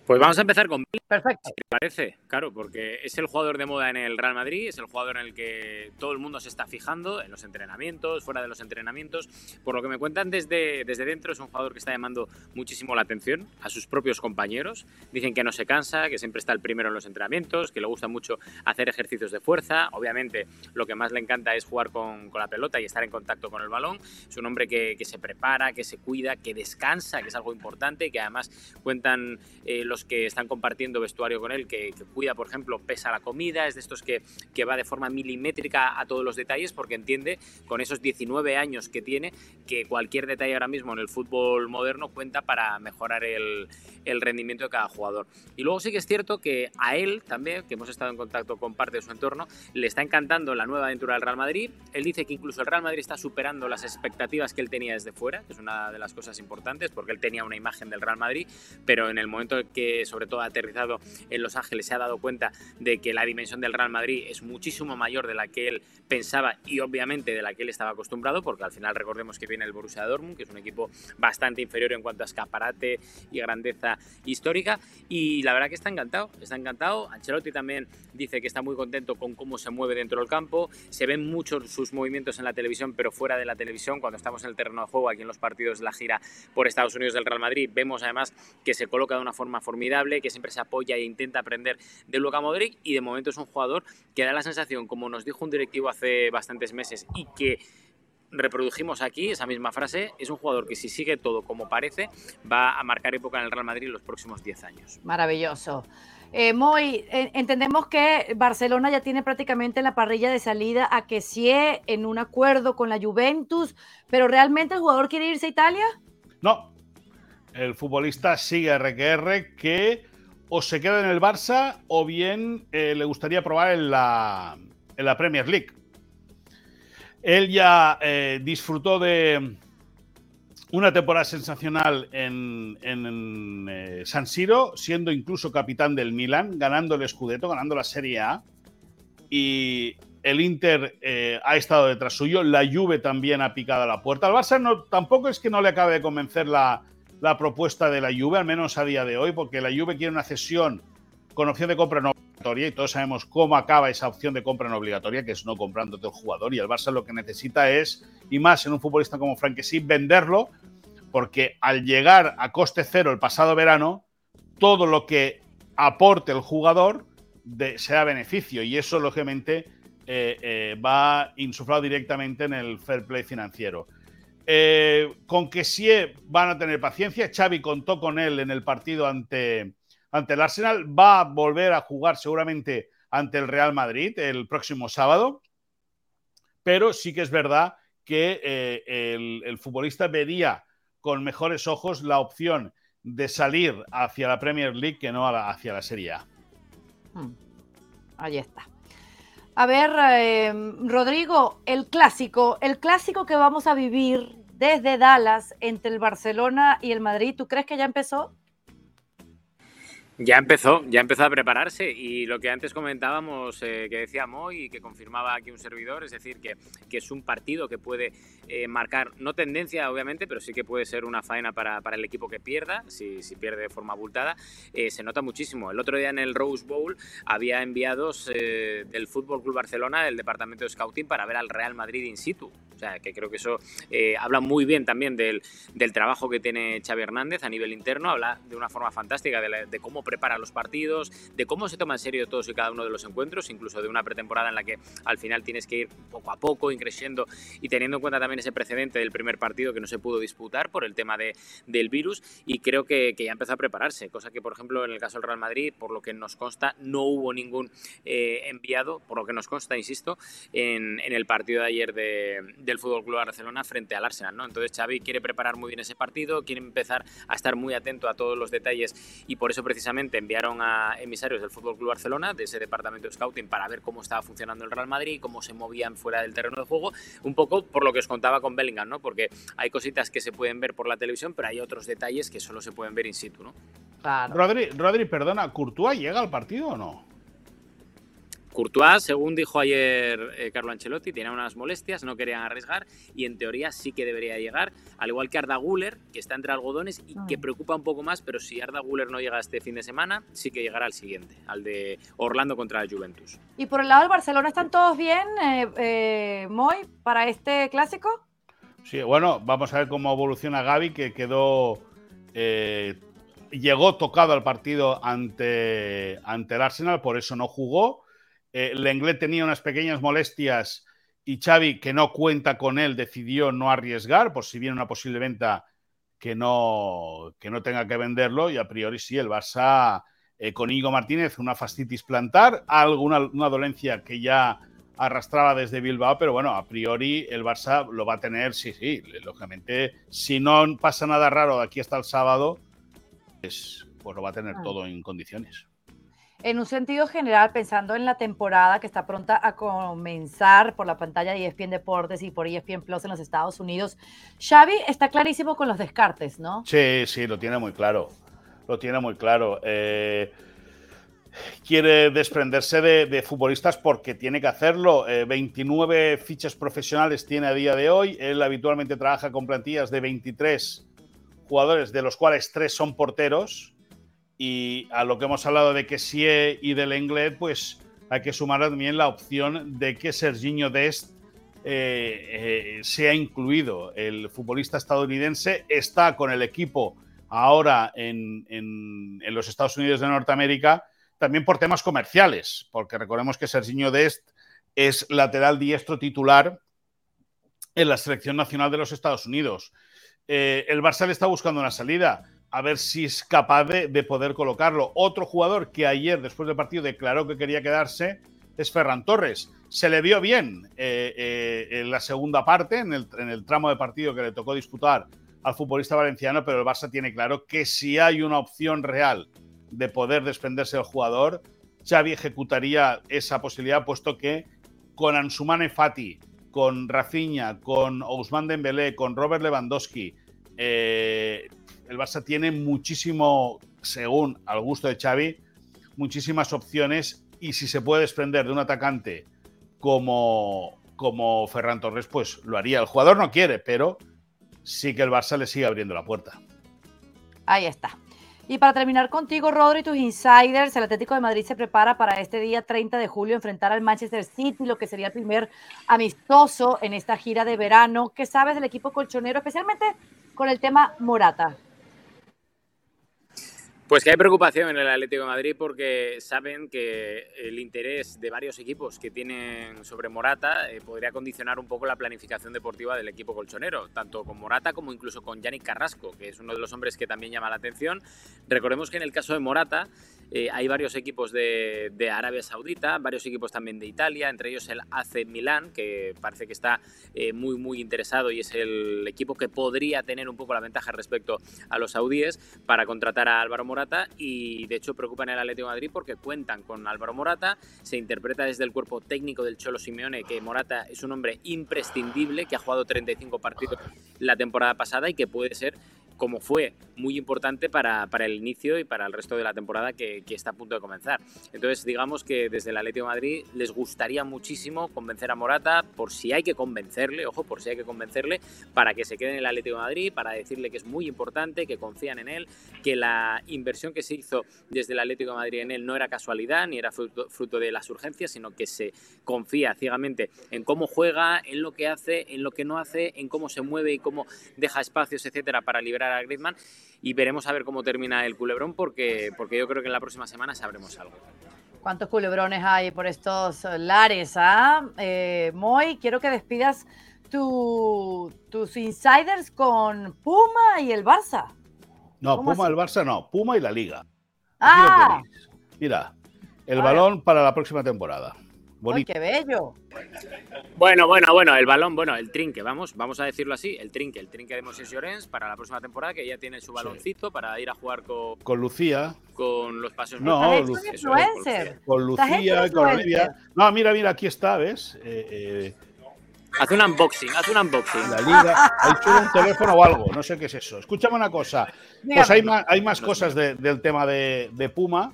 B: Pues vamos a empezar con
A: Perfecto.
B: Me parece, claro, porque es el jugador de moda en el Real Madrid, es el jugador en el que todo el mundo se está fijando, en los entrenamientos, fuera de los entrenamientos. Por lo que me cuentan desde, desde dentro, es un jugador que está llamando muchísimo la atención a sus propios compañeros. Dicen que no se cansa, que siempre está el primero en los entrenamientos, que le gusta mucho hacer ejercicios de fuerza. Obviamente, lo que más le encanta es jugar con, con la pelota y estar en contacto con el balón. Es un hombre que, que, se prepara, que se cuida, que descansa, que es algo importante, que además cuentan eh, los que están compartiendo vestuario con él, que, cuida, por ejemplo, pesa la comida, es de estos que, que, va de forma milimétrica a todos los detalles porque entiende con esos 19 años que tiene que cualquier detalle ahora mismo en el fútbol moderno cuenta para mejorar el, el rendimiento de cada jugador. Y luego sí que es cierto que a él también, que hemos estado en contacto con parte de su entorno, le está encantando la nueva aventura del Real Madrid. Él dice que incluso el Real Madrid está superando las expectativas que él tenía desde fuera, que es una de las cosas importantes porque él tenía una imagen del Real Madrid, pero en el momento que sobre todo ha aterrizado en Los Ángeles, se ha dado cuenta de que la dimensión del Real Madrid es muchísimo mayor de la que él pensaba y obviamente de la que él estaba acostumbrado, porque al final recordemos que viene el Borussia Dortmund, que es un equipo bastante inferior en cuanto a escaparate y grandeza histórica, y la verdad que está encantado, está encantado. Ancelotti también dice que está muy contento con cómo se mueve dentro del campo, se ven muchos sus movimientos en la televisión, pero fuera de la televisión, cuando estamos en el terreno de juego, aquí en los partidos de la gira por Estados Unidos del Real Madrid, vemos además que se coloca de una forma formidable que siempre se apoya e intenta aprender de Luka Modric y de momento es un jugador que da la sensación, como nos dijo un directivo hace bastantes meses y que reprodujimos aquí esa misma frase, es un jugador que si sigue todo como parece, va a marcar época en el Real Madrid en los próximos 10 años.
A: Maravilloso. Eh, Moy, entendemos que Barcelona ya tiene prácticamente en la parrilla de salida a que sie en un acuerdo con la Juventus, pero ¿realmente el jugador quiere irse a Italia?
C: No, el futbolista sigue RQR que o se queda en el Barça o bien eh, le gustaría probar en la, en la, Premier League. Él ya eh, disfrutó de una temporada sensacional en, en, eh, San Siro, siendo incluso capitán del Milan, ganando el Scudetto, ganando la Serie A. Y el Inter ha estado detrás suyo, la Juve también ha picado a la puerta. Al Barça no, tampoco es que no le acabe de convencer la, la propuesta de la Juve, al menos a día de hoy, porque la Juve quiere una cesión con opción de compra no obligatoria y todos sabemos cómo acaba esa opción de compra no obligatoria, que es no comprando el jugador. Y el Barça lo que necesita es, y más en un futbolista como Franquesí, venderlo, porque al llegar a coste cero el pasado verano, todo lo que aporte el jugador sea beneficio y eso, lógicamente, eh, eh, va insuflado directamente en el fair play financiero. Eh, con que sí van a tener paciencia. Xavi contó con él en el partido ante, ante el Arsenal. Va a volver a jugar seguramente ante el Real Madrid el próximo sábado. Pero sí que es verdad que eh, el, futbolista vería con mejores ojos la opción de salir hacia la Premier League que no hacia la Serie A.
A: Hmm. Ahí está. A ver, eh, Rodrigo, el clásico, el clásico que vamos a vivir desde Dallas entre el Barcelona y el Madrid, ¿tú crees que ya empezó?
B: Ya empezó, ya empezó a prepararse y lo que antes comentábamos, eh, que decía Moy y que confirmaba aquí un servidor, es decir, que, que es un partido que puede eh, marcar, no tendencia obviamente, pero sí que puede ser una faena para, para el equipo que pierda, si, si pierde de forma abultada, eh, se nota muchísimo. El otro día en el Rose Bowl había enviados del Fútbol Club Barcelona, del departamento de scouting, para ver al Real Madrid in situ. O sea, que creo que eso habla muy bien también del, del, trabajo que tiene Xavi Hernández a nivel interno, habla de una forma fantástica de, de cómo prepara los partidos, de cómo se toma en serio todos y cada uno de los encuentros, incluso de una pretemporada en la que al final tienes que ir poco a poco, increciendo y teniendo en cuenta también ese precedente del primer partido que no se pudo disputar por el tema de, del virus y creo que, que, ya empezó a prepararse, cosa que por ejemplo en el caso del Real Madrid, por lo que nos consta, no hubo ningún eh, enviado, por lo que nos consta, insisto, en, en el partido de ayer de, del Fútbol Club Barcelona frente al Arsenal, ¿no? Entonces Xavi quiere preparar muy bien ese partido, quiere empezar a estar muy atento a todos los detalles y por eso precisamente enviaron a emisarios del Fútbol Club Barcelona, de ese departamento de scouting, para ver cómo estaba funcionando el Real Madrid, cómo se movían fuera del terreno de juego, un poco por lo que os contaba con Bellingham, ¿no? Porque hay cositas que se pueden ver por la televisión, pero hay otros detalles que solo se pueden ver in situ, ¿no?
C: Rodri, Rodri, perdona, ¿Courtois llega al partido o no?
B: Courtois, según dijo ayer eh, Carlo Ancelotti, tiene unas molestias, no querían arriesgar y en teoría sí que debería llegar, al igual que Arda Guller, que está entre algodones y que mm. preocupa un poco más, pero si Arda Guller no llega este fin de semana, sí que llegará al siguiente, al de Orlando contra la Juventus.
A: ¿Y por el lado del Barcelona están todos bien, eh, eh, Moy, para este clásico?
C: Sí, bueno, vamos a ver cómo evoluciona Gaby, que quedó llegó tocado al partido ante, ante el Arsenal, por eso no jugó. Eh, Lenglet tenía unas pequeñas molestias y Xavi, que no cuenta con él, decidió no arriesgar, por si viene una posible venta que no, que no tenga que venderlo. Y a priori sí, el Barça eh, con Igo Martínez, una fascitis plantar, alguna una dolencia que ya arrastraba desde Bilbao, pero bueno, a priori el Barça lo va a tener, sí, sí, lógicamente, si no pasa nada raro de aquí hasta el sábado, pues, pues lo va a tener todo en condiciones
A: en un sentido general, pensando en la temporada que está pronta a comenzar por la pantalla de ESPN Deportes y por ESPN Plus en los Estados Unidos, Xavi está clarísimo con los descartes, ¿no?
C: Sí, sí, lo tiene muy claro. Lo tiene muy claro. Eh, quiere desprenderse de, futbolistas porque tiene que hacerlo. 29 eh, fichas profesionales tiene a día de hoy. Él habitualmente trabaja con plantillas de 23 jugadores, de los cuales tres son porteros y a lo que hemos hablado de que sí y del Englet, pues hay que sumar también la opción de que Serginho Dest eh, eh, sea incluido. El futbolista estadounidense está con el equipo ahora en, los Estados Unidos de Norteamérica, también por temas comerciales, porque recordemos que Serginho Dest es lateral diestro titular en la selección nacional de los Estados Unidos. Eh, el Barça le está buscando una salida a ver si es capaz de, poder colocarlo. Otro jugador que ayer, después del partido, declaró que quería quedarse es Ferran Torres. Se le vio bien eh, eh, en la segunda parte, en el, tramo de partido que le tocó disputar al futbolista valenciano, pero el Barça tiene claro que si hay una opción real de poder desprenderse del jugador, Xavi ejecutaría esa posibilidad, puesto que con Ansumane Fati, con Rafinha, con Ousmane Dembélé, con Robert Lewandowski, eh, el Barça tiene muchísimo, según al gusto de Xavi, muchísimas opciones y si se puede desprender de un atacante como, como Ferran Torres, pues lo haría. El jugador no quiere, pero sí que el Barça le sigue abriendo la puerta.
A: Ahí está. Y para terminar contigo, Rodri, tus insiders, el Atlético de Madrid se prepara para este día 30 de julio enfrentar al Manchester City, lo que sería el primer amistoso en esta gira de verano. ¿Qué sabes del equipo colchonero, especialmente con el tema Morata?
B: Pues que hay preocupación en el Atlético de Madrid porque saben que el interés de varios equipos que tienen sobre Morata eh, podría condicionar un poco la planificación deportiva del equipo colchonero, tanto con Morata como incluso con Yannick Carrasco, que es uno de los hombres que también llama la atención. Recordemos que en el caso de Morata eh, hay varios equipos de, Arabia Saudita, varios equipos también de Italia, entre ellos el AC Milán, que parece que está eh, muy, muy interesado y es el equipo que podría tener un poco la ventaja respecto a los saudíes para contratar a Álvaro Morata y de hecho preocupan al Atlético de Madrid porque cuentan con Álvaro Morata, se interpreta desde el cuerpo técnico del Cholo Simeone que Morata es un hombre imprescindible, que ha jugado 35 partidos la temporada pasada y que puede ser como fue muy importante para, para, el inicio y para el resto de la temporada que, que, está a punto de comenzar. Entonces, digamos que desde el Atlético de Madrid les gustaría muchísimo convencer a Morata, por si hay que convencerle, ojo, por si hay que convencerle, para que se quede en el Atlético de Madrid, para decirle que es muy importante, que confían en él, que la inversión que se hizo desde el Atlético de Madrid en él no era casualidad ni era fruto, fruto de las urgencias, sino que se confía ciegamente en cómo juega, en lo que hace, en lo que no hace, en cómo se mueve y cómo deja espacios, etcétera, para liberar a Griezmann y veremos a ver cómo termina el culebrón porque, porque yo creo que en la próxima semana sabremos algo.
A: ¿Cuántos culebrones hay por estos lares? Ah? Eh, Moy, quiero que despidas tu, tus insiders con Puma y el Barça.
C: No, Puma y el Barça no, Puma y la Liga. Ah. Mira, el balón para la próxima temporada. Bonito.
A: qué bello!
B: Bueno, bueno, bueno, el balón, bueno, el trinque, vamos, vamos a decirlo así, el trinque, el trinque de Moses Llorens para la próxima temporada, que ya tiene su baloncito para ir a jugar con...
C: Con Lucía.
B: Con los pasos...
C: No, Lucía, con Lucía, con Olivia. No, mira, mira, aquí está, ¿ves? Eh, eh,
B: Haz un unboxing, haz un unboxing.
C: La liga, ha hecho un teléfono o algo, no sé qué es eso. Escúchame una cosa. Pues hay más, hay más cosas del tema de, de Puma.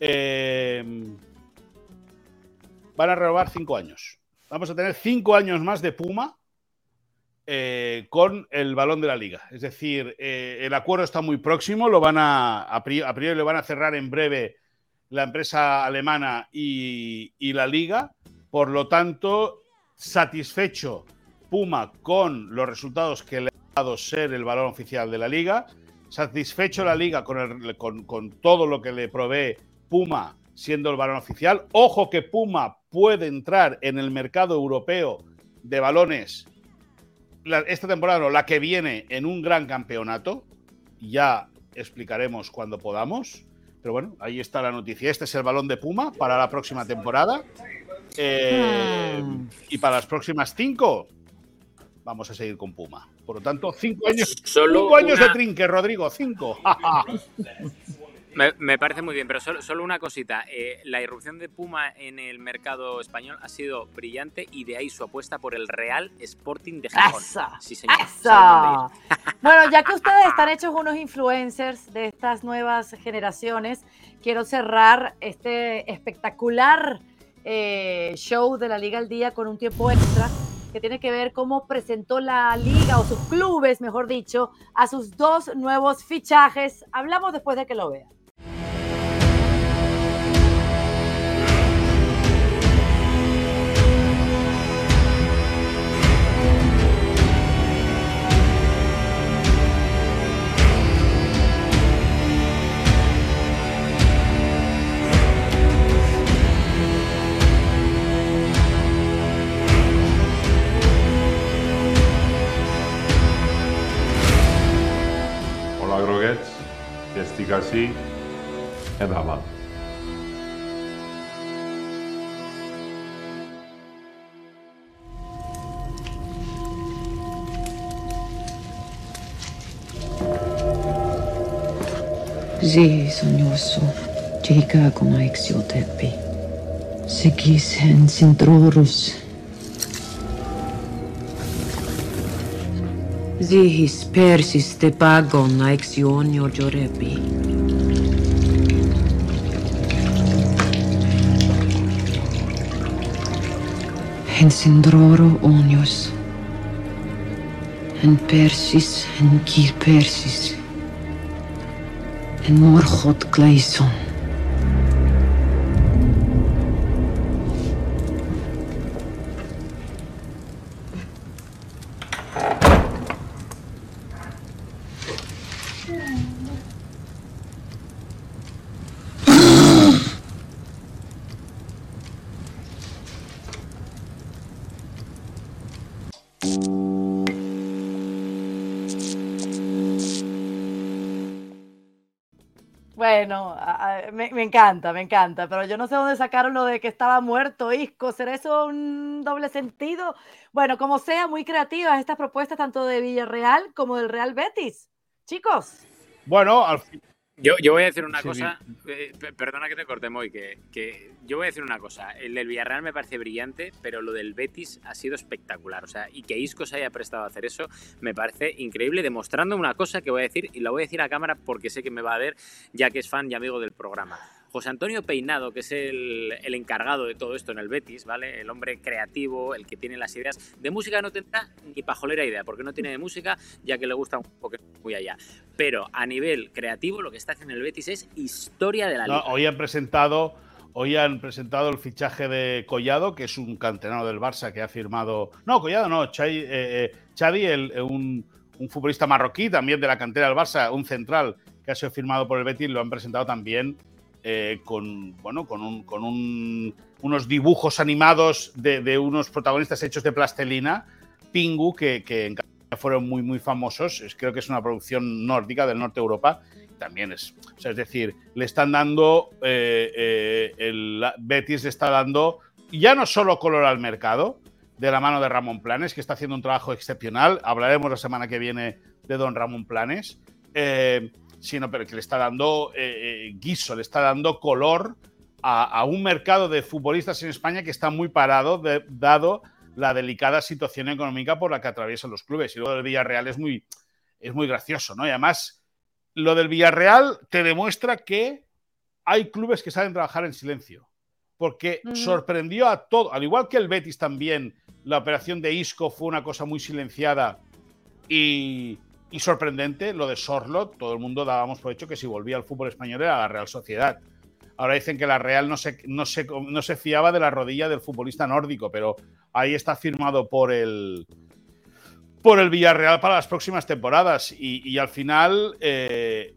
C: Eh, van a renovar cinco años. Vamos a tener cinco años más de Puma eh, con el balón de la liga. Es decir, eh, el acuerdo está muy próximo, lo van a, a priori, lo van a cerrar en breve la empresa alemana y, la liga. Por lo tanto, satisfecho Puma con los resultados que le ha dado ser el balón oficial de la liga, satisfecho la liga con, con todo lo que le provee Puma siendo el balón oficial. Ojo que Puma puede entrar en el mercado europeo de balones esta temporada, no, la que viene, en un gran campeonato. Ya explicaremos cuando podamos. Pero bueno, ahí está la noticia. Este es el balón de Puma para la próxima temporada. Eh, hmm. Y para las próximas cinco, vamos a seguir con Puma. Por lo tanto, cinco años, cinco años de trinque, Rodrigo, cinco.
B: Me, parece muy bien, pero solo, una cosita. Eh, la irrupción de Puma en el mercado español ha sido brillante y de ahí su apuesta por el Real Sporting de Gijón.
A: Sí, señor. bueno, ya que ustedes están hechos unos influencers de estas nuevas generaciones, quiero cerrar este espectacular eh, show de la Liga al Día con un tiempo extra que tiene que ver cómo presentó la liga o sus clubes, mejor dicho, a sus dos nuevos fichajes. Hablamos después de que lo vean.
D: αυτή Εμπράβο. Ζεις
E: στον να σου και είχα ακόμα εξιοτέπη. Σε γης εν συντρόρους. Ζεις πέρσις πέρσις τε πάγον αεξιόνιο γιορέπη. En sindroro onios. En persis, en kir persis. En morchot gleison.
A: Me, encanta, me encanta, pero yo no sé dónde sacaron lo de que estaba muerto Isco. ¿Será eso un doble sentido? Bueno, como sea, muy creativas estas propuestas tanto de Villarreal como del Real Betis. Chicos.
C: Bueno, al,
B: Yo, yo voy a decir una
C: Sí,
B: cosa, eh, pe- perdona que te corte, Moy, que, que yo voy a decir una cosa. El del Villarreal me parece brillante, pero lo del Betis ha sido espectacular. O sea, y que Isco se haya prestado a hacer eso me parece increíble, demostrando una cosa que voy a decir, y la voy a decir a cámara porque sé que me va a ver, ya que es fan y amigo del programa. José Antonio Peinado, que es el, el encargado de todo esto en el Betis, ¿vale? El hombre creativo, el que tiene las ideas. De música no tendrá ni pajolera idea, porque no tiene de música, ya que le gusta un poco muy allá. Pero a nivel creativo, lo que está haciendo el Betis es historia de la
C: No,
B: liga.
C: hoy han presentado. Hoy han presentado el fichaje de Collado, que es un canterano del Barça que ha firmado. No, Collado no, Xavi, eh, eh, Xavi, el- eh, un, un futbolista marroquí también de la cantera del Barça, un central que ha sido firmado por el Betis, lo han presentado también eh, con, bueno, con, un- con un- unos dibujos animados de, unos protagonistas hechos de plastelina, Pingu, que, en fueron muy, muy famosos. Creo que es una producción nórdica del norte de Europa. También es, o sea, es decir, le están dando, eh, eh, el Betis le está dando ya no solo color al mercado, de la mano de Ramón Planes, que está haciendo un trabajo excepcional. Hablaremos la semana que viene de don Ramón Planes. Sino pero que le está dando eh, eh, guiso, le está dando color a, a un mercado de futbolistas en España que está muy parado, de- dado la delicada situación económica por la que atraviesan los clubes. Y luego del Villarreal es muy, es muy gracioso, ¿no? Y además, lo del Villarreal te demuestra que hay clubes que saben trabajar en silencio. Porque sorprendió a todo, al igual que el Betis también, la operación de Isco fue una cosa muy silenciada y, y sorprendente. Lo de Sorlot, todo el mundo dábamos por hecho que si volvía al fútbol español era la Real Sociedad. Ahora dicen que la Real no se, no se, no se fiaba de la rodilla del futbolista nórdico, pero ahí está firmado por el, por el Villarreal para las próximas temporadas. Y, al final, eh,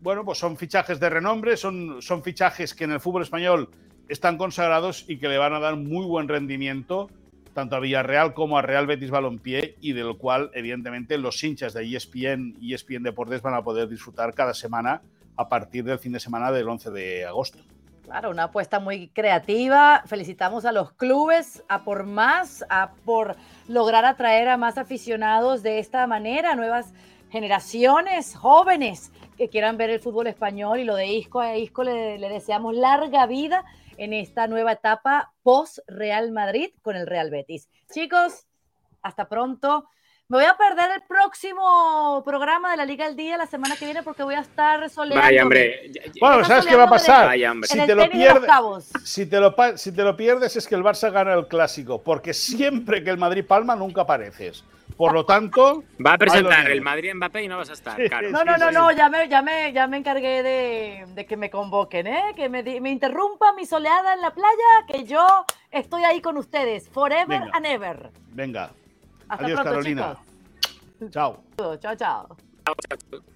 C: bueno, pues son fichajes de renombre, son, son fichajes que en el fútbol español están consagrados y que le van a dar muy buen rendimiento tanto a Villarreal como a Real Betis Balompié y del cual, evidentemente, los hinchas de E ESPN y ESPN Deportes van a poder disfrutar cada semana a partir del fin de semana del 11 de agosto.
A: Claro, una apuesta muy creativa. Felicitamos a los clubes, a por más, a por lograr atraer a más aficionados de esta manera, nuevas generaciones jóvenes que quieran ver el fútbol español y lo de Isco, a Isco le, le deseamos larga vida en esta nueva etapa post Real Madrid con el Real Betis. Chicos, hasta pronto. Me voy a perder el próximo programa de la Liga al Día la semana que viene porque voy a estar soleando.
B: Vaya, hombre.
C: Bueno, ¿sabes qué va a pasar?
B: Vaya, hombre.
C: Si te lo pierdes-
A: cabos.
C: Si te, lo, pa- si te lo pierdes es que el Barça gana el clásico, porque siempre que el Madrid palma nunca apareces. Por lo tanto,
B: Va a presentar el. Madrid Mbappé y no vas a estar, claro.
A: No, no, no, no, ya me, ya me, ya me encargué de, de que me convoquen, ¿eh? que me, me interrumpa mi soleada en la playa, que yo estoy ahí con ustedes, forever
C: Venga.
A: and ever.
C: venga.
A: Hasta
C: Adiós,
A: pronto,
C: Carolina. Chao.
A: chicos. Chao, chao.
B: Chao, chao.